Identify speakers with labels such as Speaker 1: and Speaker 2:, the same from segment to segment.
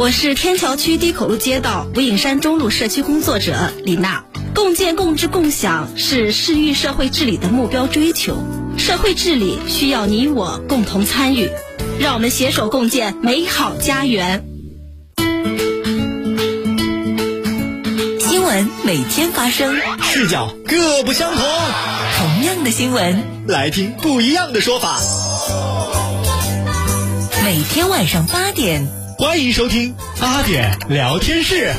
Speaker 1: 我是天桥区低口路街道无影山中路社区工作者李娜。共建、共治、共享是市域社会治理的目标追求。社会治理需要你我共同参与，让我们携手共建美好家园。
Speaker 2: 新闻每天发生，
Speaker 3: 视角各不相同。
Speaker 2: 同样的新闻，
Speaker 3: 来听不一样的说法。
Speaker 2: 每天晚上八点，
Speaker 3: 欢迎收听八点聊天室。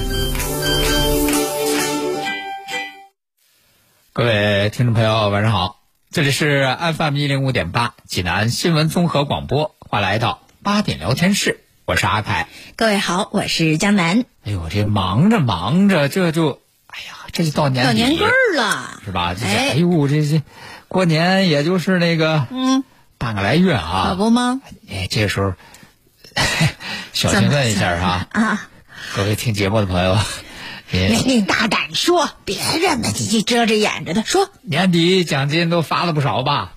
Speaker 4: 各位听众朋友，晚上好，这里是 FM 一零五点八济南新闻综合广播，欢迎来到八点聊天室，我是阿凯。
Speaker 1: 各位好，我是江南。
Speaker 4: 哎呦，这忙着忙着，这就，哎呀，这就到年
Speaker 1: 到年根儿了，
Speaker 4: 是吧？这哎呦，这这过年也就是那个，
Speaker 1: 嗯，
Speaker 4: 半个来月啊，
Speaker 1: 可不吗？
Speaker 4: 哎，这时候，小心问一下
Speaker 1: 哈啊，
Speaker 4: 各位听节目的朋友。
Speaker 1: 你你大胆说，别人呢你遮着掩着的说。
Speaker 4: 年底奖金都发了不少吧？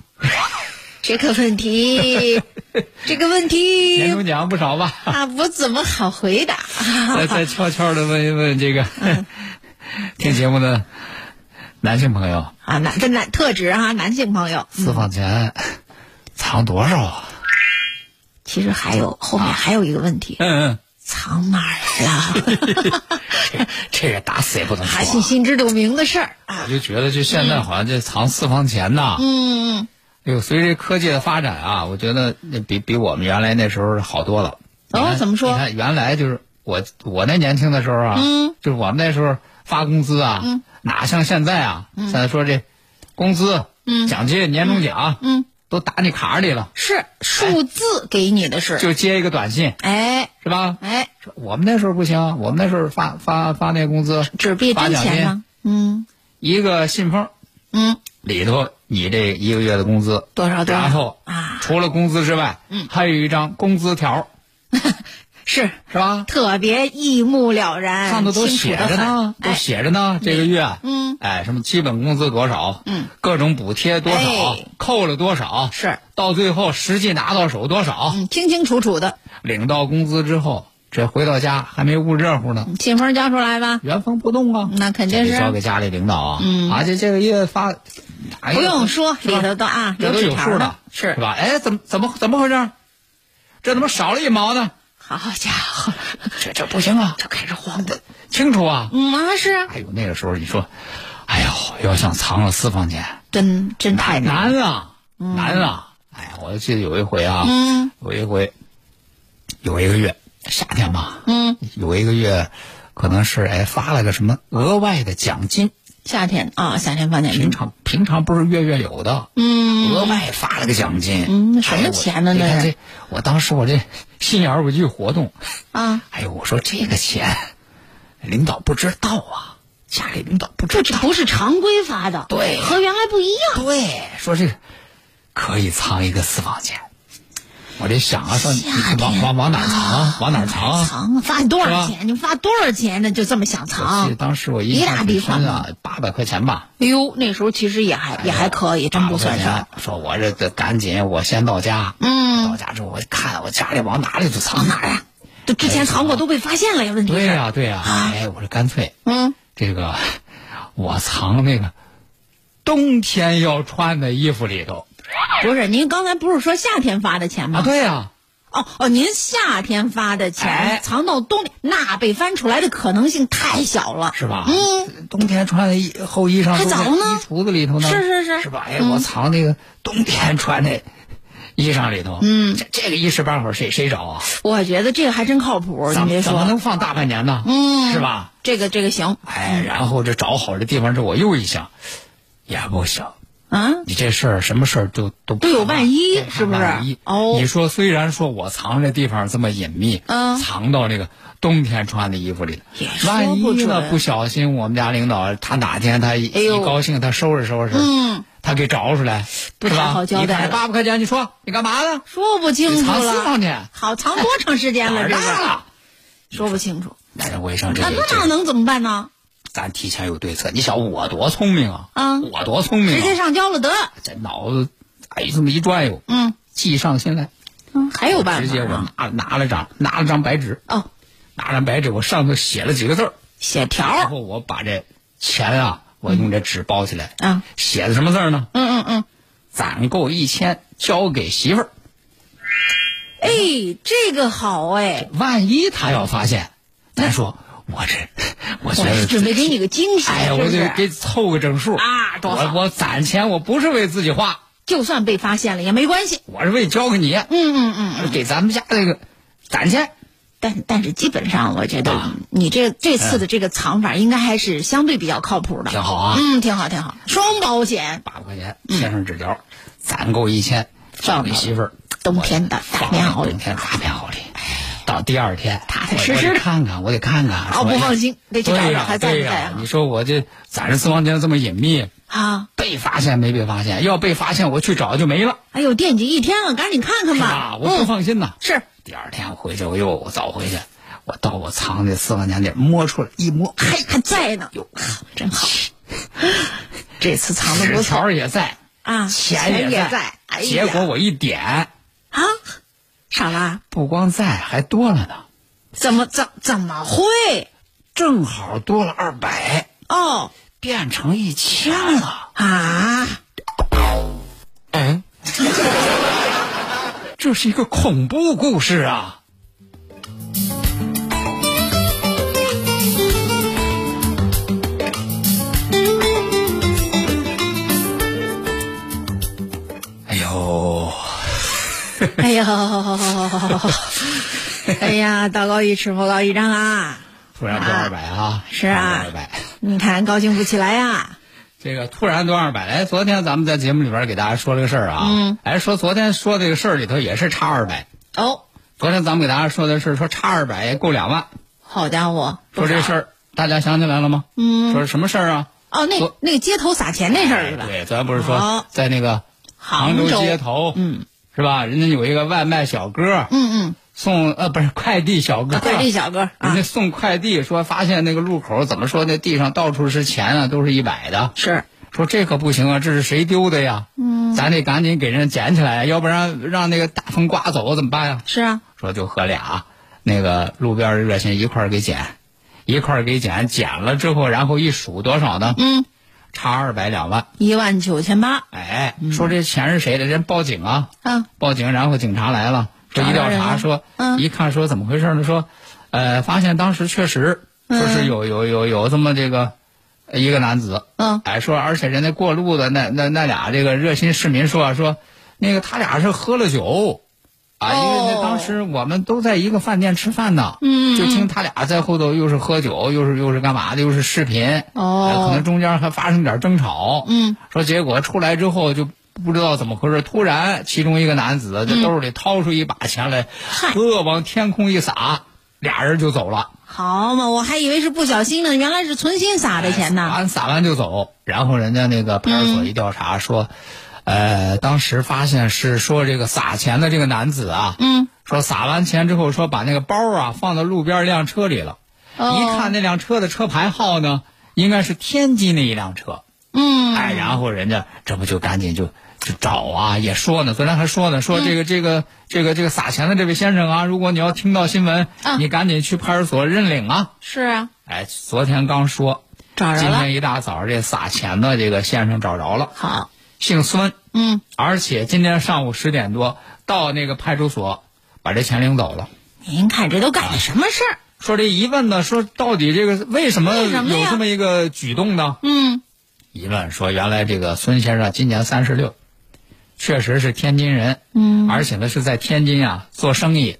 Speaker 1: 这个问题，这个问题，
Speaker 4: 年终奖不少吧？
Speaker 1: 啊，我怎么好回答？
Speaker 4: 再再悄悄的问一问这个 听节目的男性朋友
Speaker 1: 啊，男这男特指啊，男性朋友，
Speaker 4: 私房钱藏多少啊？
Speaker 1: 其实还有后面还有一个问题。
Speaker 4: 嗯嗯。
Speaker 1: 藏哪儿了？
Speaker 4: 这个打死也不能说。
Speaker 1: 还是心知肚明的事儿啊！
Speaker 4: 我就觉得，就现在好像这藏私房钱呐，
Speaker 1: 嗯，
Speaker 4: 哎呦，随着科技的发展啊，我觉得那比比我们原来那时候好多了。
Speaker 1: 哦，怎么说？
Speaker 4: 你看，原来就是我我那年轻的时候啊，
Speaker 1: 嗯，
Speaker 4: 就是我们那时候发工资啊，
Speaker 1: 嗯，
Speaker 4: 哪像现在啊？现在说这工资、
Speaker 1: 嗯，
Speaker 4: 奖金、年终奖，
Speaker 1: 嗯。
Speaker 4: 都打你卡里了，
Speaker 1: 是数字给你的是，
Speaker 4: 就接一个短信，
Speaker 1: 哎，
Speaker 4: 是吧？
Speaker 1: 哎，
Speaker 4: 我们那时候不行，我们那时候发发发那工资，
Speaker 1: 纸币真钱吗？嗯，
Speaker 4: 一个信封，
Speaker 1: 嗯，
Speaker 4: 里头你这一个月的工资
Speaker 1: 多少多少，
Speaker 4: 然后
Speaker 1: 啊，
Speaker 4: 除了工资之外，
Speaker 1: 嗯，
Speaker 4: 还有一张工资条。
Speaker 1: 是
Speaker 4: 是吧？
Speaker 1: 特别一目了然，
Speaker 4: 上头都写着呢，都写着呢。这个月，
Speaker 1: 嗯，
Speaker 4: 哎，什么基本工资多少？
Speaker 1: 嗯，
Speaker 4: 各种补贴多少？扣了多少？
Speaker 1: 是
Speaker 4: 到最后实际拿到手多少？
Speaker 1: 嗯，清清楚楚的。
Speaker 4: 领到工资之后，这回到家还没捂热乎呢，
Speaker 1: 信封交出来吧，
Speaker 4: 原封不动啊。
Speaker 1: 那肯定是
Speaker 4: 交给家里领导啊。
Speaker 1: 嗯，
Speaker 4: 而且这个月发，
Speaker 1: 不用说，里头都啊，
Speaker 4: 这都有数
Speaker 1: 的，是
Speaker 4: 是吧？哎，怎么怎么怎么回事？这怎么少了一毛呢？
Speaker 1: 好家伙，
Speaker 4: 这这不行啊！
Speaker 1: 就开始慌的，
Speaker 4: 清楚啊！
Speaker 1: 嗯啊是。
Speaker 4: 哎呦，那个时候你说，哎呦，要想藏了私房钱，
Speaker 1: 真真太
Speaker 4: 难了，难啊！哎呀，我记得有一回啊，
Speaker 1: 嗯，
Speaker 4: 有一回，有一个月夏天嘛，
Speaker 1: 嗯，
Speaker 4: 有一个月，可能是哎发了个什么额外的奖金。
Speaker 1: 夏天啊，夏天发奖金，
Speaker 4: 平常平常不是月月有的，
Speaker 1: 嗯，
Speaker 4: 额外发了个奖金，
Speaker 1: 嗯，什么钱呢？
Speaker 4: 你看这我当时我这心眼儿我就活动。
Speaker 1: 啊，
Speaker 4: 哎呦，我说这个钱，领导不知道啊，家里领导不知道，
Speaker 1: 不是常规发的，
Speaker 4: 对，
Speaker 1: 和原来不一样，
Speaker 4: 对，说这个可以藏一个私房钱。我这想啊，说你往往往哪藏啊？往哪藏啊？
Speaker 1: 藏发多少钱？你发多少钱呢？就这么想藏？
Speaker 4: 当时我
Speaker 1: 一大笔款
Speaker 4: 啊，八百块钱吧。
Speaker 1: 哎呦，那时候其实也还也还可以，真不算少。
Speaker 4: 说我这得赶紧，我先到家。
Speaker 1: 嗯。
Speaker 4: 到家之后，我看我家里往哪里都藏
Speaker 1: 哪呀？都之前藏过都被发现了呀？问题是？
Speaker 4: 对呀对呀。哎，我说干脆，
Speaker 1: 嗯，
Speaker 4: 这个我藏那个冬天要穿的衣服里头。
Speaker 1: 不是，您刚才不是说夏天发的钱吗？
Speaker 4: 啊，对呀。
Speaker 1: 哦哦，您夏天发的钱藏到冬天，那被翻出来的可能性太小了，
Speaker 4: 是吧？
Speaker 1: 嗯，
Speaker 4: 冬天穿的衣厚衣裳
Speaker 1: 还早呢，
Speaker 4: 衣橱子里头呢，
Speaker 1: 是是是，
Speaker 4: 是吧？哎，我藏那个冬天穿的衣裳里头，
Speaker 1: 嗯，
Speaker 4: 这这个一时半会儿谁谁找啊？
Speaker 1: 我觉得这个还真靠谱，你别说，
Speaker 4: 怎么能放大半年呢？
Speaker 1: 嗯，
Speaker 4: 是吧？
Speaker 1: 这个这个行，
Speaker 4: 哎，然后这找好这地方之后，我又一想，也不行。
Speaker 1: 啊，
Speaker 4: 你这事儿什么事儿都都
Speaker 1: 都有万一是不是
Speaker 4: 万一
Speaker 1: 哦
Speaker 4: 你说虽然说我藏这地方这么隐秘，
Speaker 1: 嗯
Speaker 4: 藏到这个冬天穿的衣服里万一呢不小心我们家领导他哪天他一高兴他收拾收拾，
Speaker 1: 嗯，
Speaker 4: 他给找出来，
Speaker 1: 不太好交代
Speaker 4: 八百块钱，你说你干嘛呢？
Speaker 1: 说不清楚
Speaker 4: 藏私
Speaker 1: 了。
Speaker 4: 房去，
Speaker 1: 好，藏多长时间了？这是
Speaker 4: 大了？
Speaker 1: 说不清楚。
Speaker 4: 那人卫生这
Speaker 1: 那那能怎么办呢？
Speaker 4: 咱提前有对策。你想我多聪明啊！
Speaker 1: 啊
Speaker 4: 我多聪明
Speaker 1: 直接
Speaker 4: 啊！
Speaker 1: 上交了得。
Speaker 4: 这脑子哎这么一转悠，
Speaker 1: 嗯
Speaker 4: 计上心来。
Speaker 1: 嗯，还有办法啊？
Speaker 4: 直接我拿拿了张拿了张白纸，
Speaker 1: 哦，
Speaker 4: 拿张白纸，我上头写了几个字儿
Speaker 1: 写条。
Speaker 4: 然后我把这钱啊，我用这纸包起来，
Speaker 1: 啊，
Speaker 4: 写的什么字儿呢？
Speaker 1: 嗯嗯嗯。
Speaker 4: 攒够一千，交给媳妇儿。
Speaker 1: 哎，这个好哎，
Speaker 4: 万一他要发现，咱说我这，我觉得
Speaker 1: 准备给你个惊喜，
Speaker 4: 哎呀，我得给凑个整数
Speaker 1: 啊多好
Speaker 4: 我我攒钱，我不是为自己花，
Speaker 1: 就算被发现了也没关系。
Speaker 4: 我是为交给你，
Speaker 1: 嗯嗯嗯嗯。
Speaker 4: 给咱们家这个攒钱。
Speaker 1: 但但是基本上，我觉得
Speaker 4: 啊
Speaker 1: 你这这次的这个藏法应该还是相对比较靠谱的，
Speaker 4: 挺好啊
Speaker 1: 嗯，挺好挺好，双保险。
Speaker 4: 八百块钱贴上纸条，攒够一千，交给媳妇儿。
Speaker 1: 冬天的大棉袄里
Speaker 4: 冬天大棉袄里。到第二天，
Speaker 1: 踏踏实实
Speaker 4: 看看，我得看看。
Speaker 1: 哦不放心得去找找还在不在啊
Speaker 4: 你说我这攒着私房钱这么隐秘，
Speaker 1: 啊，
Speaker 4: 被发现没被发现？要被发现，我去找就没了，
Speaker 1: 哎呦，惦记一天了，赶紧看看吧
Speaker 4: 是吧。？我不
Speaker 1: 嗯，
Speaker 4: 放心呐。
Speaker 1: 是
Speaker 4: 第二天我回去，我又早回去，我到我藏的私房钱里摸出来一摸，嘿，
Speaker 1: 还在呢，
Speaker 4: 哟，
Speaker 1: 真好。这次藏的
Speaker 4: 纸
Speaker 1: 不错
Speaker 4: 条也在，
Speaker 1: 啊，
Speaker 4: 钱
Speaker 1: 也
Speaker 4: 在，结果我一点，
Speaker 1: 啊，少了？
Speaker 4: 不光在，还多了呢，
Speaker 1: 怎么怎怎么会？
Speaker 4: 正好多了二百，
Speaker 1: 哦
Speaker 4: 变成一千了。
Speaker 1: 啊，
Speaker 4: 嗯，这是一个恐怖故事啊！哎呦，
Speaker 1: 哎呀，道高一尺，魔高一丈啊！
Speaker 4: 突然多二百啊！
Speaker 1: 是啊
Speaker 4: 二百。
Speaker 1: 你看高兴不起来呀、
Speaker 4: 这个突然多二百，哎，昨天咱们在节目里边给大家说了个事儿啊，
Speaker 1: 嗯，
Speaker 4: 哎，说昨天说这个事儿里头也是差二百，
Speaker 1: 哦，
Speaker 4: 昨天咱们给大家说的是说差二百也够两万，
Speaker 1: 好家伙，
Speaker 4: 说这事儿大家想起来了吗？
Speaker 1: 嗯
Speaker 4: 说是什么事儿啊？
Speaker 1: 哦，那那个街头撒钱那事儿是吧？
Speaker 4: 对，咱不是说在那个杭
Speaker 1: 杭州
Speaker 4: 街头，
Speaker 1: 嗯
Speaker 4: 是吧？人家有一个外卖小哥
Speaker 1: 嗯
Speaker 4: 送呃不是快递小哥，
Speaker 1: 嗯，快递小哥
Speaker 4: 人
Speaker 1: 啊
Speaker 4: 家，送快递说发现那个路口怎么说那地上到处是钱啊，都是一百的，
Speaker 1: 是
Speaker 4: 说这可不行啊，这是谁丢的呀？嗯，咱得赶紧给人捡起来，要不然让那个大风刮走怎么办呀？
Speaker 1: 是啊，
Speaker 4: 说就和俩那个路边的热心一块儿给捡，一块儿给捡，捡了之后，然后一数多少呢？
Speaker 1: 嗯，
Speaker 4: 差二百两万。
Speaker 1: 一万九千八
Speaker 4: 哎，说这钱是谁的？人报警啊，
Speaker 1: 啊，
Speaker 4: 报警，然后警察来了，说一调查说，
Speaker 1: 嗯
Speaker 4: 一看说怎么回事呢？说，呃，发现当时确实说是有有有有这么这个呃一个男子，
Speaker 1: 嗯
Speaker 4: 哎，说而且人家过路的那那那俩这个热心市民说说，那个他俩是喝了酒。啊，因为那
Speaker 1: 哦
Speaker 4: 当时我们都在一个饭店吃饭呢，
Speaker 1: 嗯
Speaker 4: 就听他俩在后头又是喝酒，又是又是干嘛的，又是视频，
Speaker 1: 哦
Speaker 4: 哎可能中间还发生点争吵，
Speaker 1: 嗯，
Speaker 4: 说结果出来之后就不知道怎么回事，突然其中一个男子在兜里掏出一把钱来，
Speaker 1: 嗨
Speaker 4: 呵往天空一撒，俩人就走了。
Speaker 1: 好嘛，我还以为是不小心呢，原来是存心撒的钱
Speaker 4: 撒
Speaker 1: 呢。
Speaker 4: 完撒完就走，然后人家那个派出所一调查说，呃，当时发现是说这个撒钱的这个男子啊，
Speaker 1: 嗯，
Speaker 4: 说撒完钱之后说把那个包啊放到路边一辆车里了，
Speaker 1: 哦。
Speaker 4: 一看那辆车的车牌号呢，应该是天津那一辆车，
Speaker 1: 嗯，
Speaker 4: 哎，然后人家这不就赶紧就就找啊，也说呢，昨天还说呢，说这个、这个这个这个撒钱的这位先生啊，如果你要听到新闻，
Speaker 1: 啊
Speaker 4: 你赶紧去派出所认领啊。
Speaker 1: 是啊，
Speaker 4: 哎，昨天刚说，今
Speaker 1: 找着了。
Speaker 4: 天一大早这撒钱的这个先生找着了，
Speaker 1: 好，
Speaker 4: 姓孙，
Speaker 1: 嗯，
Speaker 4: 而且今天上午十点多到那个派出所把这钱领走了。
Speaker 1: 您看这都干的什么事儿？
Speaker 4: 说这一问呢，说到底这个为什么有这么一个举动呢？
Speaker 1: 嗯，
Speaker 4: 一问说，原来这个孙先生今年三十六，确实是天津人，
Speaker 1: 嗯，
Speaker 4: 而且呢是在天津啊做生意。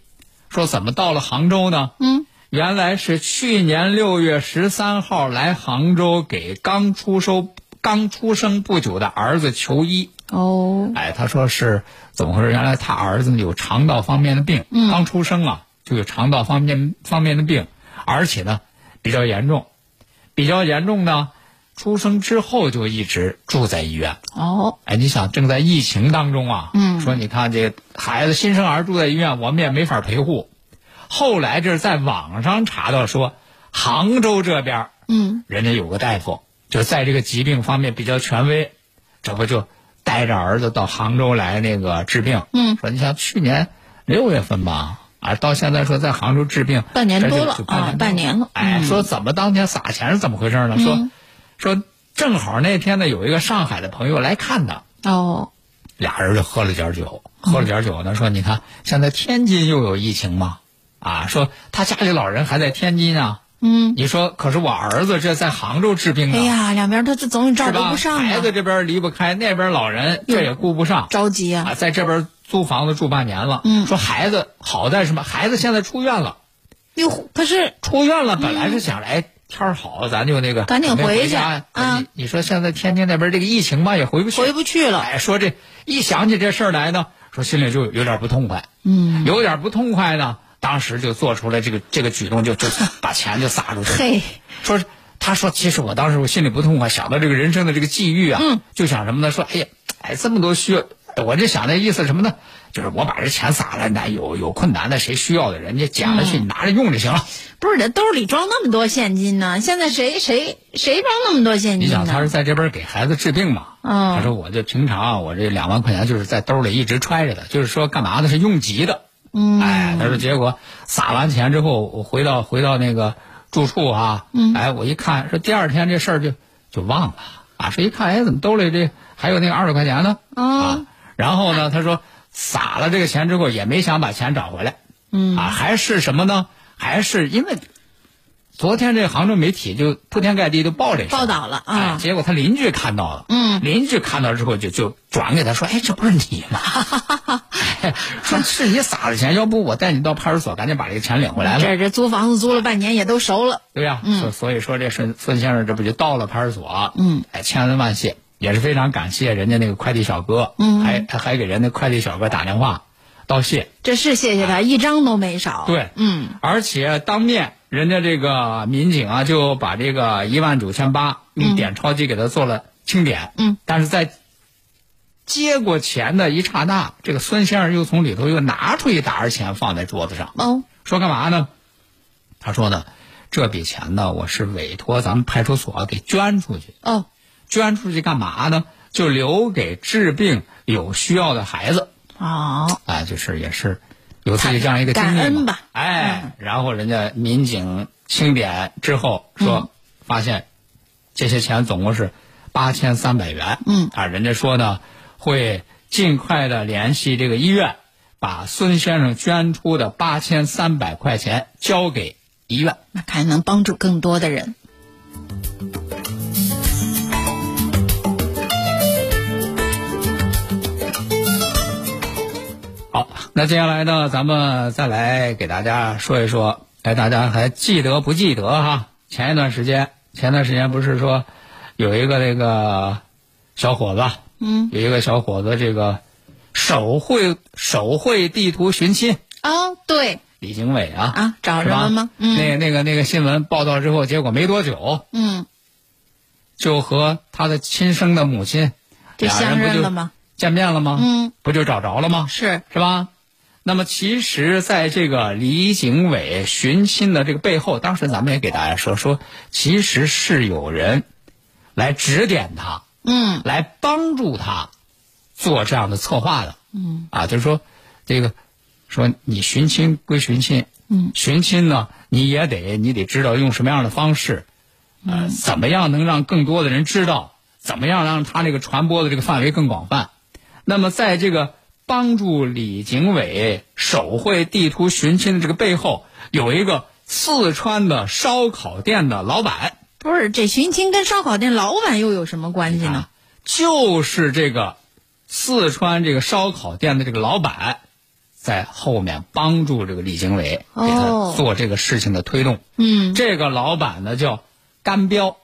Speaker 4: 说怎么到了杭州呢？
Speaker 1: 嗯，
Speaker 4: 原来是去年六月十三号来杭州给刚出收刚出生不久的儿子求医。
Speaker 1: 哦，
Speaker 4: 哎，他说是怎么回事？原来他儿子有肠道方面的病，
Speaker 1: 嗯
Speaker 4: 刚出生啊就有肠道方面方面的病，而且呢比较严重，比较严重呢，出生之后就一直住在医院。
Speaker 1: 哦，
Speaker 4: 哎，你想正在疫情当中啊，
Speaker 1: 嗯
Speaker 4: 说你看这孩子新生儿住在医院，我们也没法陪护。后来这是在网上查到说，杭州这边
Speaker 1: 嗯，
Speaker 4: 人家有个大夫，就在这个疾病方面比较权威，这不就带着儿子到杭州来那个治病。
Speaker 1: 嗯，
Speaker 4: 说你像去年六月份吧，啊，到现在说在杭州治病，
Speaker 1: 半年多了啊半年了
Speaker 4: 哎，
Speaker 1: 嗯
Speaker 4: 说怎么当天撒钱是怎么回事呢？说说正好那天呢有一个上海的朋友来看他，
Speaker 1: 哦，
Speaker 4: 俩人就喝了点酒，喝了点酒呢，说你看现在天津又有疫情嘛，啊，说他家里老人还在天津啊，
Speaker 1: 嗯，
Speaker 4: 你说可是我儿子这在杭州治病呢，
Speaker 1: 哎呀，两边他这总有照？顾不上啊。
Speaker 4: 孩子，这边离不开，那边老人这也顾不上。
Speaker 1: 着急啊。
Speaker 4: 啊，，在这边租房子住半年了，
Speaker 1: 嗯。
Speaker 4: 说孩子好在什么？孩子现在出院了，
Speaker 1: 哟，可是
Speaker 4: 出院了，本来是想来天儿好，咱就那个
Speaker 1: 赶紧回去。啊。
Speaker 4: 你你说现在天津那边这个疫情吧，也回不去，
Speaker 1: 回不去了，
Speaker 4: 哎，说这一想起这事儿来呢，说心里就有点不痛快，
Speaker 1: 嗯，
Speaker 4: 有点不痛快呢，当时就做出来这个这个举动就，就把钱就撒出去。
Speaker 1: 嘿，
Speaker 4: 说是他说，其实我当时我心里不痛快，想到这个人生的这个际遇啊，
Speaker 1: 嗯
Speaker 4: 就想什么呢？说，哎呀，哎，这么多需要，我就想那意思什么呢？就是我把这钱撒了，那有有困难的，谁需要的，人家捡了去，你拿着用就行了。
Speaker 1: 不是，这兜里装那么多现金呢？现在谁谁谁装那么多现金
Speaker 4: 你想，他是？在这边给孩子治病嘛？
Speaker 1: 嗯
Speaker 4: 他说，我这平常啊我这两万块钱就是在兜里一直揣着的，就是说干嘛呢？是用急的。
Speaker 1: 嗯，
Speaker 4: 哎，他说结果撒完钱之后，我回到回到那个住处啊，
Speaker 1: 嗯。
Speaker 4: 哎，我一看，说第二天这事儿就就忘了。啊，说一看，哎，怎么兜里这还有那个二百块钱呢？
Speaker 1: 哦
Speaker 4: 啊，然后呢，他说撒了这个钱之后，也没想把钱找回来，
Speaker 1: 嗯。
Speaker 4: 啊，还是什么呢？还是因为昨天这杭州媒体就铺天盖地都报这
Speaker 1: 报道了啊。
Speaker 4: 哎，结果他邻居看到了，
Speaker 1: 嗯。
Speaker 4: 邻居看到之后就就转给他说，哎，这不是你吗？哎 说是你撒的钱，要不我带你到派出所，赶紧把这个钱领回来了。
Speaker 1: 这这租房子租了半年也都熟了，
Speaker 4: 对呀、所所以说这孙孙先生这不就到了派出所？
Speaker 1: 嗯，
Speaker 4: 哎，千恩万谢，也是非常感谢人家那个快递小哥，
Speaker 1: 嗯。
Speaker 4: 还还给人家快递小哥打电话道谢，
Speaker 1: 这是谢谢他，一张都没少。
Speaker 4: 对，
Speaker 1: 嗯，
Speaker 4: 而且当面人家这个民警啊就把这个一万九千八用点钞机给他做了清点，
Speaker 1: 嗯，
Speaker 4: 但是在接过钱的一刹那，这个孙先生又从里头又拿出一沓儿钱放在桌子上，
Speaker 1: 哦，
Speaker 4: 说干嘛呢？他说呢，这笔钱呢，我是委托咱们派出所给捐出去，
Speaker 1: 哦，
Speaker 4: 捐出去干嘛呢？就留给治病有需要的孩子。
Speaker 1: 哦，
Speaker 4: 哎，就是也是有自己这样一个经历嘛
Speaker 1: 感恩吧
Speaker 4: 哎，然后人家民警清点之后说，发现这些钱总共是八千三百元。
Speaker 1: 嗯
Speaker 4: 啊，人家说呢会尽快的联系这个医院，把孙先生捐出的八千三百块钱交给医院。
Speaker 1: 那看能帮助更多的人。
Speaker 4: 好，那接下来呢，咱们再来给大家说一说，哎，大家还记得不记得哈？前一段时间，前段时间不是说有一个那个小伙子，
Speaker 1: 嗯，
Speaker 4: 有一个小伙子这个手绘手绘地图寻亲，
Speaker 1: 哦，对，
Speaker 4: 李经纬啊，
Speaker 1: 啊找着了吗？嗯。
Speaker 4: 那个那个那个新闻报道之后，结果没多久
Speaker 1: 嗯，
Speaker 4: 就和他的亲生的母亲
Speaker 1: 就相认了吗？
Speaker 4: 见面了吗？
Speaker 1: 嗯，
Speaker 4: 不就找着了吗？
Speaker 1: 是，
Speaker 4: 是吧？那么其实，在这个李景伟寻亲的这个背后，当时咱们也给大家说说，其实是有人来指点他，
Speaker 1: 嗯
Speaker 4: 来帮助他做这样的策划的。嗯，啊，就是说，这个说你寻亲归寻亲，
Speaker 1: 嗯，
Speaker 4: 寻亲呢，你也得你得知道用什么样的方式，呃，怎么样能让更多的人知道，怎么样让他这个传播的这个范围更广泛。那么，在这个帮助李景伟手绘地图寻亲的这个背后，有一个四川的烧烤店的老板，
Speaker 1: 不是这寻亲跟烧烤店老板又有什么关系呢
Speaker 4: 啊？，就是这个四川这个烧烤店的这个老板，在后面帮助这个李经纬给
Speaker 1: 哦
Speaker 4: 他做这个事情的推动。
Speaker 1: 嗯，
Speaker 4: 这个老板呢叫甘彪，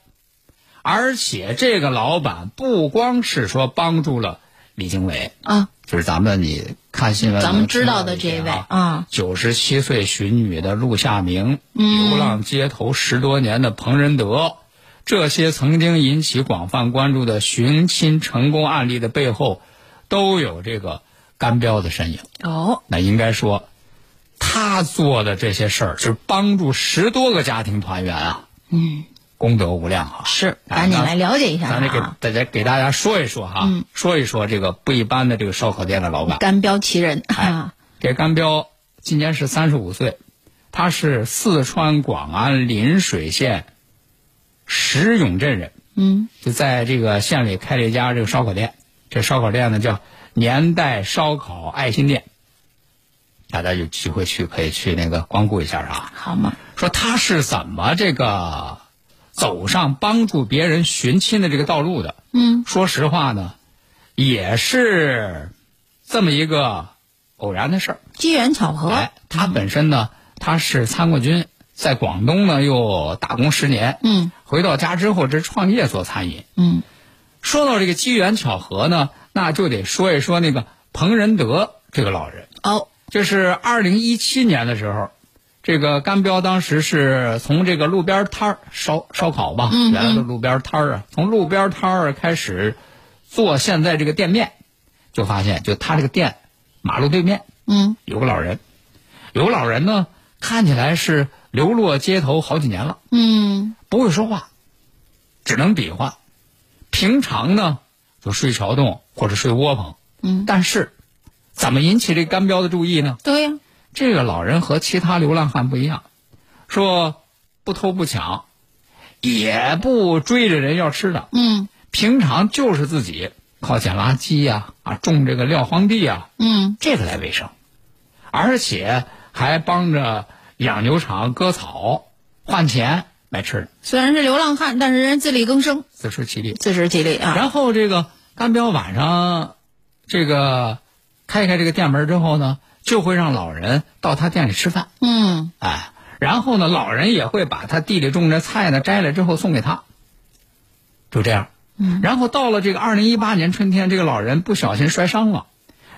Speaker 4: 而且这个老板不光是说帮助了李经纬，
Speaker 1: 啊，
Speaker 4: 就是咱们你看新闻，
Speaker 1: 咱们知道的这位
Speaker 4: 啊，
Speaker 1: 啊，
Speaker 4: 九十七岁寻女的陆夏明，
Speaker 1: 嗯。
Speaker 4: 流浪街头十多年的彭仁德，这些曾经引起广泛关注的寻亲成功案例的背后，都有这个干彪的身影。
Speaker 1: 哦，
Speaker 4: 那应该说，他做的这些事儿是帮助十多个家庭团圆啊，
Speaker 1: 嗯，
Speaker 4: 功德无量啊。
Speaker 1: 是，
Speaker 4: 哎
Speaker 1: 赶紧来了解一下
Speaker 4: 咱得给
Speaker 1: 啊。
Speaker 4: 大家给大家说一说哈，
Speaker 1: 嗯
Speaker 4: 说一说这个不一般的这个烧烤店的老板。
Speaker 1: 干标奇人
Speaker 4: 哎
Speaker 1: 啊，
Speaker 4: 这甘彪今年是三十五岁，他是四川广安邻水县石永镇人，
Speaker 1: 嗯，
Speaker 4: 就在这个县里开了一家这个烧烤店。这烧烤店呢叫年代烧烤爱心店，大家有机会去可以去那个光顾一下啊。
Speaker 1: 好嘛，
Speaker 4: 说他是怎么这个走上帮助别人寻亲的这个道路的？
Speaker 1: 嗯，
Speaker 4: 说实话呢，也是这么一个偶然的事儿。
Speaker 1: 机缘巧合，
Speaker 4: 哎，他本身呢，他是参过军，在广东呢又打工十年，
Speaker 1: 嗯
Speaker 4: 回到家之后这创业做餐饮。
Speaker 1: 嗯，
Speaker 4: 说到这个机缘巧合呢，那就得说一说那个彭仁德这个老人。
Speaker 1: 哦，
Speaker 4: 就是二零一七年的时候，这个甘彪当时是从这个路边摊儿烧烧烤吧，原来的路边摊儿啊，从路边摊儿开始做现在这个店面，就发现就他这个店马路对面
Speaker 1: 嗯。
Speaker 4: 有个老人，有个老人呢看起来是流落街头好几年了，
Speaker 1: 嗯。
Speaker 4: 不会说话，只能比划，平常呢就睡桥洞或者睡窝棚，
Speaker 1: 嗯，
Speaker 4: 但是怎么引起这甘彪的注意呢？
Speaker 1: 对呀，
Speaker 4: 这个老人和其他流浪汉不一样，说不偷不抢，也不追着人要吃的，
Speaker 1: 嗯。
Speaker 4: 平常就是自己靠捡垃圾呀、啊，种这个撂荒地呀、
Speaker 1: 嗯，
Speaker 4: 这个来为生，而且还帮着养牛场割草换钱买吃的，
Speaker 1: 虽然是流浪汉，但是人自力更生，
Speaker 4: 自食其力。
Speaker 1: 自食其力啊。
Speaker 4: 然后这个干彪晚上这个开开这个店门之后呢，就会让老人到他店里吃饭。
Speaker 1: 嗯
Speaker 4: 哎，然后呢，老人也会把他地里种的菜呢摘了之后送给他，就这样。
Speaker 1: 嗯，
Speaker 4: 然后到了这个二零一八年春天，这个老人不小心摔伤了，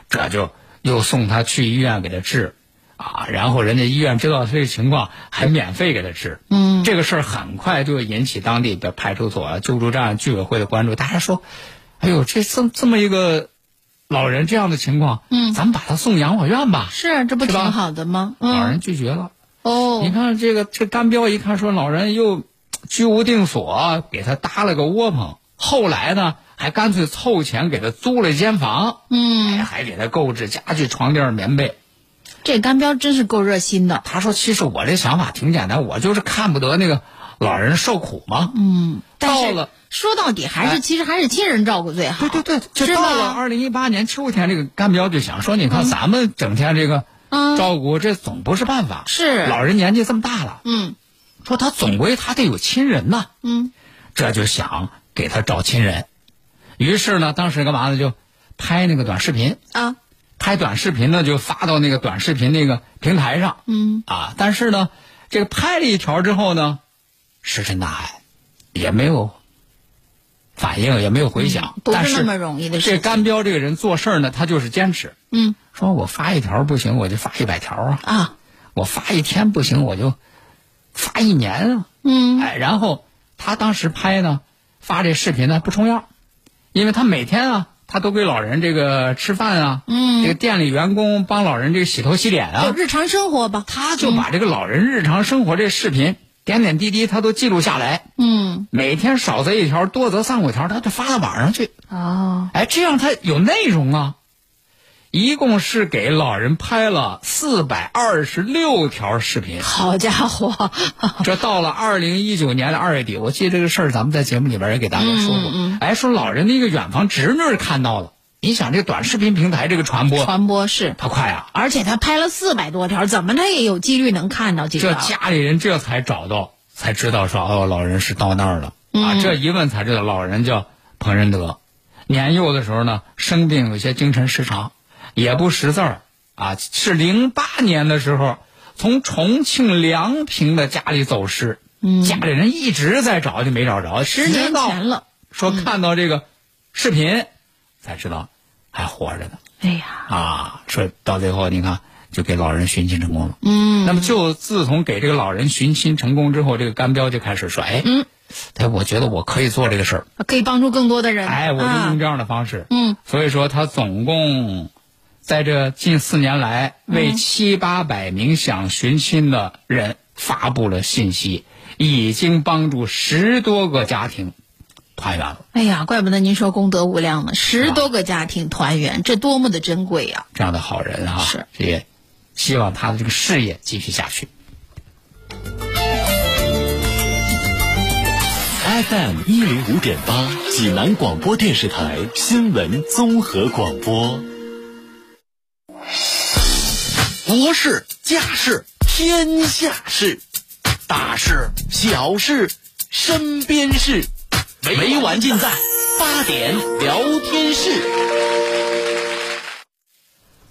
Speaker 4: 这就又送他去医院给他治，啊，然后人家医院知道他这个情况，还免费给他治。
Speaker 1: 嗯，
Speaker 4: 这个事儿很快就引起当地的派出所、啊救助站、居委会的关注。大家说，哎呦，这这这么一个老人这样的情况，
Speaker 1: 嗯
Speaker 4: 咱们把他送养老院吧。
Speaker 1: 是，这不挺好的吗？嗯，
Speaker 4: 老人拒绝了。
Speaker 1: 哦，
Speaker 4: 你看这个这甘彪一看说老人又居无定所，给他搭了个窝棚。后来呢，还干脆凑钱给他租了一间房，
Speaker 1: 嗯，
Speaker 4: 还给他购置家具、床垫、棉被。
Speaker 1: 这干彪真是够热心的。
Speaker 4: 他说：“其实我这想法挺简单，我就是看不得那个老人受苦吗。
Speaker 1: 嗯，
Speaker 4: 到了
Speaker 1: 说到底还是、
Speaker 4: 哎
Speaker 1: 其实还是亲人照顾最好。
Speaker 4: 对对对，就是到了
Speaker 1: 吧？
Speaker 4: 二零一八年秋天，这个甘彪就想说，你看咱们整天这个
Speaker 1: 嗯
Speaker 4: 照顾，这总不是办法。
Speaker 1: 是
Speaker 4: 老人年纪这么大了，
Speaker 1: 嗯
Speaker 4: 说他总归他得有亲人呐。
Speaker 1: 嗯
Speaker 4: 这就想给他找亲人。于是呢，当时干嘛呢？就拍那个短视频，
Speaker 1: 啊
Speaker 4: 拍短视频呢就发到那个短视频那个平台上
Speaker 1: 嗯
Speaker 4: 啊。但是呢，这个拍了一条之后呢，石沉大海，也没有反应，也没有回响。
Speaker 1: 不
Speaker 4: 但是
Speaker 1: 是那么容易的事
Speaker 4: 这
Speaker 1: 情。
Speaker 4: 甘彪这个人做事儿呢，他就是坚持，
Speaker 1: 嗯
Speaker 4: 说我发一条不行，我就发一百条啊；
Speaker 1: 啊
Speaker 4: 我发一天不行，我就发一年啊。
Speaker 1: 嗯
Speaker 4: 哎，然后他当时拍呢，发这视频呢不重样，因为他每天啊，他都给老人这个吃饭啊，
Speaker 1: 嗯
Speaker 4: 这个店里员工帮老人这个洗头洗脸啊，
Speaker 1: 就日常生活吧。
Speaker 4: 他就把这个老人日常生活这视频点点滴滴他都记录下来，
Speaker 1: 嗯
Speaker 4: 每天少则一条，多则三五条，他就发到网上去。
Speaker 1: 哦
Speaker 4: 哎，这样他有内容啊。一共是给老人拍了四百二十六条视频，
Speaker 1: 好家伙，
Speaker 4: 这到了二零一九年的二月底，我记得这个事儿，咱们在节目里边也给大家说过。
Speaker 1: 嗯嗯
Speaker 4: 哎，说老人的一个远房侄女看到了，你想这短视频平台这个传播，
Speaker 1: 传播是，
Speaker 4: 它快啊！
Speaker 1: 而且他拍了四百多条，怎么他也有几率能看到几条？
Speaker 4: 这家里人这才找到，才知道说哦，老人是到那儿了、啊。
Speaker 1: 嗯
Speaker 4: 这一问才知道，老人叫彭仁德，年幼的时候呢，生病有些精神失常，也不识字儿啊。是零八年的时候，从重庆梁平的家里走失，
Speaker 1: 嗯
Speaker 4: 家里人一直在找，就没找着，
Speaker 1: 十年前了。
Speaker 4: 说看到这个视频，才知道还活着呢
Speaker 1: 哎呀，
Speaker 4: 啊！说到最后，你看就给老人寻亲成功了。
Speaker 1: 嗯，
Speaker 4: 那么就自从给这个老人寻亲成功之后，这个干彪就开始说：“哎，
Speaker 1: 嗯，
Speaker 4: 哎，我觉得我可以做这个事儿，
Speaker 1: 可以帮助更多的人。
Speaker 4: 哎，我就
Speaker 1: 啊
Speaker 4: 用这样的方式。
Speaker 1: 嗯，
Speaker 4: 所以说他总共在这近四年来，为七八百名想寻亲的人发布了信息，已经帮助十多个家庭团圆了。
Speaker 1: 哎呀，怪不得您说功德无量呢，十多个家庭团圆，这多么的珍贵呀！
Speaker 4: 这样的好人啊，
Speaker 1: 是
Speaker 4: 也希望他的这个事业继续下去。
Speaker 5: FM 一零五点八，济南广播电视台新闻综合广播。国事、家事、天下事，大事、小事、身边事，每晚尽在八点聊天室。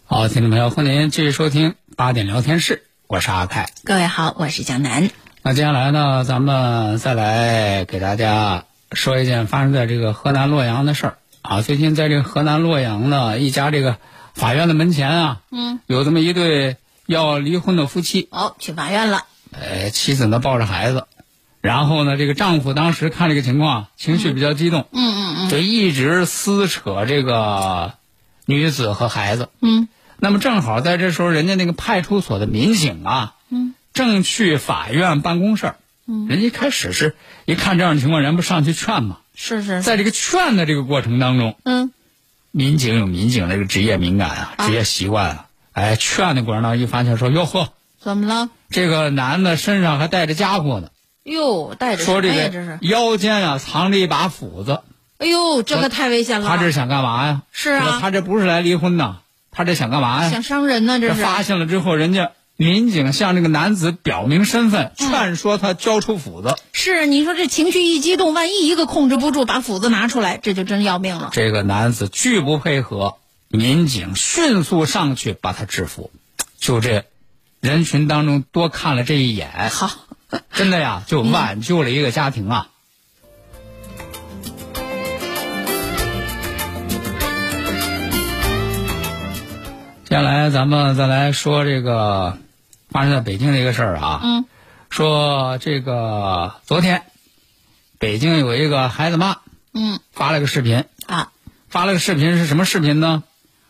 Speaker 4: 好，听众朋友，欢迎您继续收听八点聊天室，我是阿凯。
Speaker 1: 各位好，我是蒋楠。
Speaker 4: 那接下来呢，咱们再来给大家说一件发生在这个河南洛阳的事儿啊。最近在这个河南洛阳呢，一家这个法院的门前啊，
Speaker 1: 嗯，
Speaker 4: 有这么一对要离婚的夫妻，
Speaker 1: 哦，去法院了。
Speaker 4: 呃，妻子呢抱着孩子，然后呢，这个丈夫当时看这个情况，情绪比较激动，
Speaker 1: 嗯嗯嗯
Speaker 4: 就一直撕扯这个女子和孩子。
Speaker 1: 嗯
Speaker 4: 那么正好在这时候，人家那个派出所的民警啊，
Speaker 1: 嗯，
Speaker 4: 正去法院办公事。嗯，人家一开始是一看这样的情况，人不上去劝吗。
Speaker 1: 是是。
Speaker 4: 在这个劝的这个过程当中，
Speaker 1: 嗯
Speaker 4: 民警有民警这个职业敏感啊，职业习惯啊。哎，劝的过程当中一发现说，哟呵，
Speaker 1: 怎么了？
Speaker 4: 这个男的身上还带着家伙呢，
Speaker 1: 哟，带着
Speaker 4: 说这个
Speaker 1: 是。
Speaker 4: 腰间啊藏着一把斧子，
Speaker 1: 哎呦，这可太危险了。
Speaker 4: 他这是想干嘛呀？
Speaker 1: 是啊
Speaker 4: 他这不是来离婚的，他这想干嘛呀？
Speaker 1: 想伤人呢，这是。
Speaker 4: 这发现了之后，人家民警向这个男子表明身份，
Speaker 1: 嗯
Speaker 4: 劝说他交出斧子。
Speaker 1: 是你说这情绪一激动，万一一个控制不住，把斧子拿出来，这就真要命了。
Speaker 4: 这个男子拒不配合，民警迅速上去把他制服。就这人群当中多看了这一眼，
Speaker 1: 好，
Speaker 4: 真的呀，就挽救了一个家庭啊。接下来咱们再来说这个发生在北京的一个事儿啊。
Speaker 1: 嗯。
Speaker 4: 说这个昨天，北京有一个孩子妈
Speaker 1: 嗯
Speaker 4: 发了个视频，
Speaker 1: 啊
Speaker 4: 发了个视频是什么视频呢？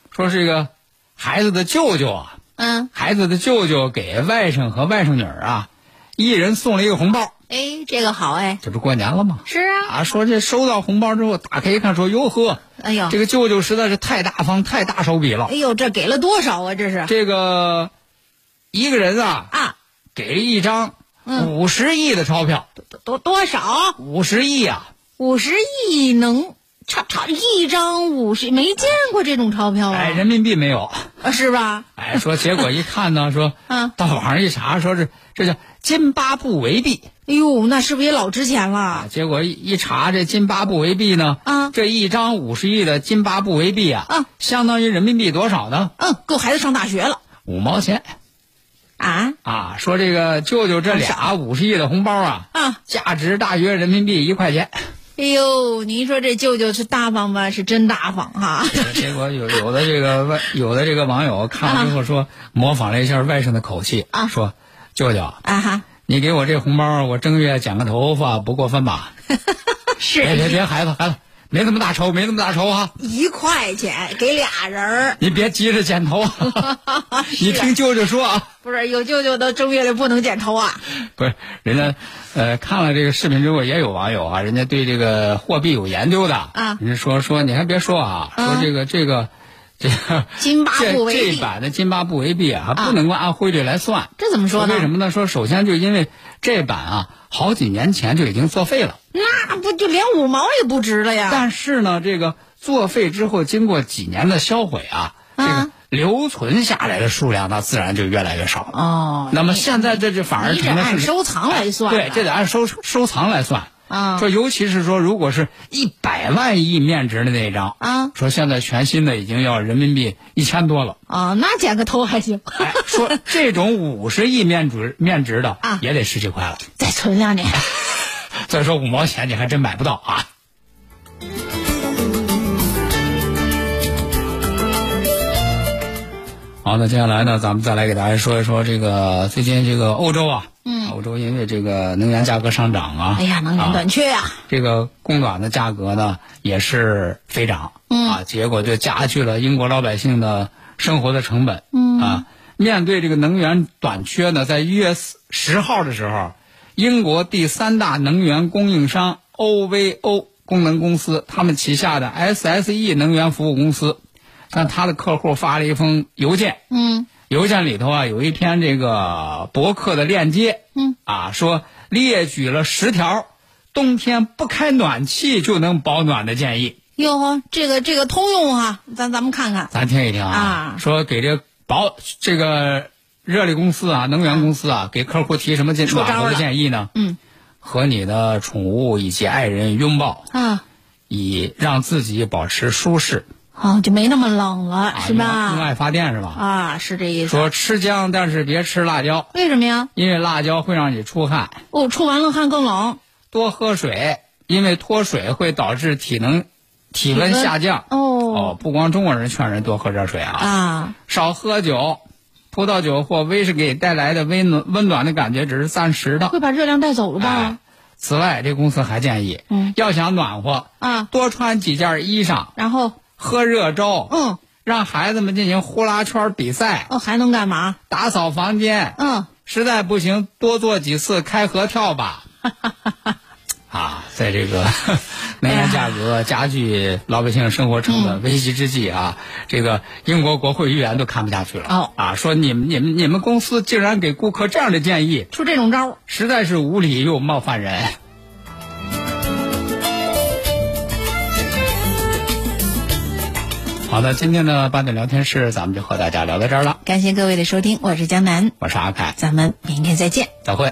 Speaker 4: 说是一个孩子的舅舅啊，
Speaker 1: 嗯，
Speaker 4: 孩子的舅舅给外甥和外甥女儿啊，一人送了一个红包，
Speaker 1: 哎，这个好哎。
Speaker 4: 这不过年了吗？
Speaker 1: 是啊。
Speaker 4: 啊，说这收到红包之后打开一看，说哟呵，
Speaker 1: 哎呦，
Speaker 4: 这个舅舅实在是太大方、太大手笔了
Speaker 1: 哎。呦，这给了多少啊？这是
Speaker 4: 这个一个人啊，
Speaker 1: 啊，
Speaker 4: 给了一张
Speaker 1: 嗯
Speaker 4: 五十亿的钞票，
Speaker 1: 多多多少？
Speaker 4: 五十亿啊！
Speaker 1: 五十亿能差差一张五十，没见过这种钞票啊？
Speaker 4: 哎，人民币没有。
Speaker 1: 啊是吧？
Speaker 4: 哎，说结果一看呢，说
Speaker 1: 嗯
Speaker 4: 到网上一查，说是这叫津巴布韦币。
Speaker 1: 哎呦，那是不是也老值钱
Speaker 4: 啊
Speaker 1: 了？，
Speaker 4: 结果一一查，这津巴布韦币呢，
Speaker 1: 啊
Speaker 4: 这一张五十亿的津巴布韦币啊，
Speaker 1: 啊
Speaker 4: 相当于人民币多少呢？
Speaker 1: 嗯，够孩子上大学了
Speaker 4: 五毛钱
Speaker 1: 啊
Speaker 4: 啊！说这个舅舅这俩五十亿的红包啊，
Speaker 1: 啊！
Speaker 4: 价值大约人民币一块钱。
Speaker 1: 哎呦，您说这舅舅是大方吧？是真大方哈、
Speaker 4: 结果有有的这个外有的这个网友看了之后说，模仿了一下外甥的口气
Speaker 1: 啊。
Speaker 4: 说舅舅，
Speaker 1: 啊哈，
Speaker 4: 你给我这红包，我正月剪个头发不过分吧？
Speaker 1: 是。
Speaker 4: 别别别，孩子孩子，没那么大仇，没那么大仇啊、
Speaker 1: 一块钱给俩人儿，
Speaker 4: 你别急着剪头，你听舅舅说啊，
Speaker 1: 不是有舅舅的正月里不能剪头啊？
Speaker 4: 不是人家，呃，看了这个视频之后，也有网友啊，人家对这个货币有研究的。
Speaker 1: 啊。
Speaker 4: 人家说说你还别说啊，说这个这个这个
Speaker 1: 津巴布韦币
Speaker 4: 这这版的津巴布韦币啊，还不能够按汇率来算，
Speaker 1: 这怎么说呢
Speaker 4: 为什么呢？说首先就因为这版啊，好几年前就已经作废了。
Speaker 1: 那不就连五毛也不值了呀？
Speaker 4: 但是呢，这个作废之后，经过几年的销毁啊，这个
Speaker 1: 啊
Speaker 4: 留存下来的数量，那自然就越来越少了。
Speaker 1: 哦，
Speaker 4: 那么现在这就反而
Speaker 1: 得
Speaker 4: 成
Speaker 1: 按收藏来算
Speaker 4: 对，这得按收收藏来算。
Speaker 1: 啊
Speaker 4: 说尤其是说，如果是一百万亿面值的那一张
Speaker 1: 啊
Speaker 4: 说现在全新的已经要人民币一千多了。
Speaker 1: 啊，那剪个头还行，
Speaker 4: 哎，说这种五十亿面值面值的
Speaker 1: 啊
Speaker 4: 也得十几块了。
Speaker 1: 再存两年。
Speaker 4: 再说五毛钱你还真买不到啊。好，那接下来呢，咱们再来给大家说一说这个最近这个欧洲啊，
Speaker 1: 嗯。
Speaker 4: 欧洲因为这个能源价格上涨啊，
Speaker 1: 哎呀，能源短缺呀、
Speaker 4: 这个供暖的价格呢也是飞涨，
Speaker 1: 嗯。
Speaker 4: 啊，结果就加剧了英国老百姓的生活的成本，嗯。啊，面对这个能源短缺呢，在一月十号的时候，英国第三大能源供应商 OVO 功能公司，他们旗下的 SSE 能源服务公司，向他的客户发了一封邮件，
Speaker 1: 嗯
Speaker 4: 邮件里头啊有一篇这个博客的链接，
Speaker 1: 嗯，
Speaker 4: 啊说列举了十条冬天不开暖气就能保暖的建议，
Speaker 1: 哟呵，这个这个通用哈、咱咱们看看。
Speaker 4: 咱听一听啊。
Speaker 1: 啊
Speaker 4: 说给这保这个热力公司啊，能源公司啊，给客户提什么建暖和的
Speaker 1: 了
Speaker 4: 建议呢？
Speaker 1: 嗯
Speaker 4: 和你的宠物以及爱人拥抱，
Speaker 1: 啊，
Speaker 4: 以让自己保持舒适，
Speaker 1: 哦，就没那么冷了，
Speaker 4: 啊
Speaker 1: 是吧？
Speaker 4: 用爱发电是吧？
Speaker 1: 啊，是这意思。
Speaker 4: 说吃姜，但是别吃辣椒，
Speaker 1: 为什么呀？
Speaker 4: 因为辣椒会让你出汗。
Speaker 1: 哦，出完了汗更冷。
Speaker 4: 多喝水，因为脱水会导致体能、体温下降。
Speaker 1: 哦
Speaker 4: 哦，不光中国人劝人多喝热水啊，
Speaker 1: 啊，
Speaker 4: 少喝酒。葡萄酒或威士忌带来的温暖温暖的感觉只是暂时的。
Speaker 1: 会把热量带走了吧
Speaker 4: 哎？此外，这公司还建议，
Speaker 1: 嗯
Speaker 4: 要想暖和，
Speaker 1: 啊，
Speaker 4: 多穿几件衣裳，
Speaker 1: 然后
Speaker 4: 喝热粥，
Speaker 1: 嗯，
Speaker 4: 让孩子们进行呼啦圈比赛，
Speaker 1: 哦，还能干嘛？
Speaker 4: 打扫房间，
Speaker 1: 嗯，
Speaker 4: 实在不行多做几次开合跳吧。啊，在这个 能源价格加剧老百姓生活成本危机之际啊，这个英国国会议员都看不下去了。
Speaker 1: 哦
Speaker 4: 啊，说你们你们你们公司竟然给顾客这样的建议，
Speaker 1: 出这种招
Speaker 4: 实在是无理又冒犯人。好的，今天的八点聊天室咱们就和大家聊到这儿了。
Speaker 1: 感谢各位的收听，我是江南，
Speaker 4: 我是阿凯，
Speaker 1: 咱们明天再见。
Speaker 4: 再会。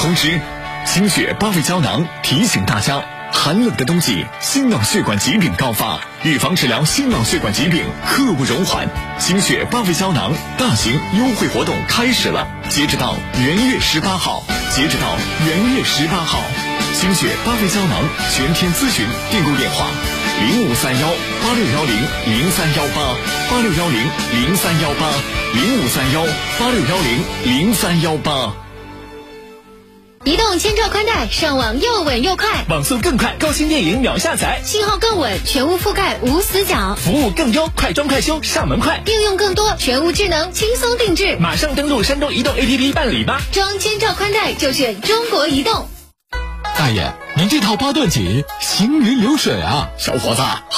Speaker 6: 同时，心血八味胶囊提醒大家：寒冷的冬季，心脑血管疾病高发，预防治疗心脑血管疾病刻不容缓。心血八味胶囊大型优惠活动开始了，截止到元月十八号，截止到元月十八号。心血八味胶囊全天咨询订购电话：零五三幺八六幺零零三幺八八六幺零零三幺八零五三幺八六幺零零三幺八。
Speaker 7: 移动千兆宽带，上网又稳又快，
Speaker 3: 网速更快，高清电影秒下载，
Speaker 7: 信号更稳，全屋覆盖无死角，
Speaker 3: 服务更优，快装快修，上门快，
Speaker 7: 应用更多，全屋智能，轻松定制。
Speaker 3: 马上登录山东移动 APP 办理吧。
Speaker 7: 装千兆宽带就选中国移动。
Speaker 8: 大爷，您这套八段锦行云流水啊！
Speaker 6: 小伙子，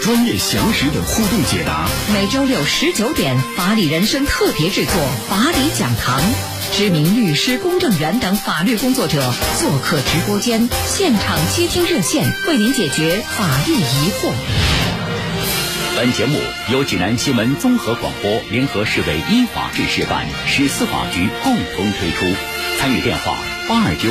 Speaker 9: 专业详实的互动解答。
Speaker 2: 每周六十九点，法理人生特别制作《法理讲堂》，知名律师、公证员等法律工作者做客直播间，现场接听热线，为您解决法律疑惑。
Speaker 10: 本节目由济南新闻综合广播联合市委依法治市办、市司法局共同推出，参与电话八二九。